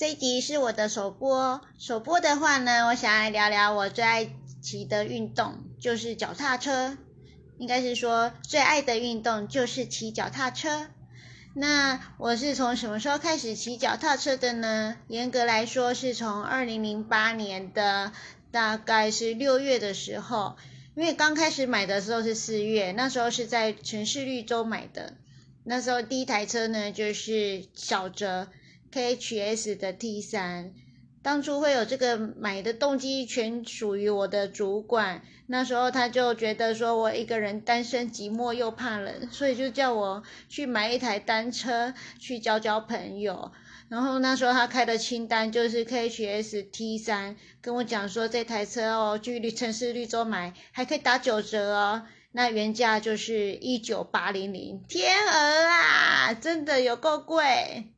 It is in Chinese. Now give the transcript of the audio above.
这一集是我的首播，首播的话呢，我想来聊聊我最爱骑的运动，就是脚踏车。应该是说最爱的运动就是骑脚踏车。那我是从什么时候开始骑脚踏车的呢？严格来说，是从二零零八年的大概是六月的时候，因为刚开始买的时候是四月，那时候是在城市绿洲买的。那时候第一台车呢，就是小泽。KHS 的 T 三，当初会有这个买的动机，全属于我的主管。那时候他就觉得说我一个人单身寂寞又怕冷，所以就叫我去买一台单车去交交朋友。然后那时候他开的清单就是 KHS T 三，跟我讲说这台车哦，去绿城市绿洲买还可以打九折哦。那原价就是一九八零零，天鹅啊，真的有够贵。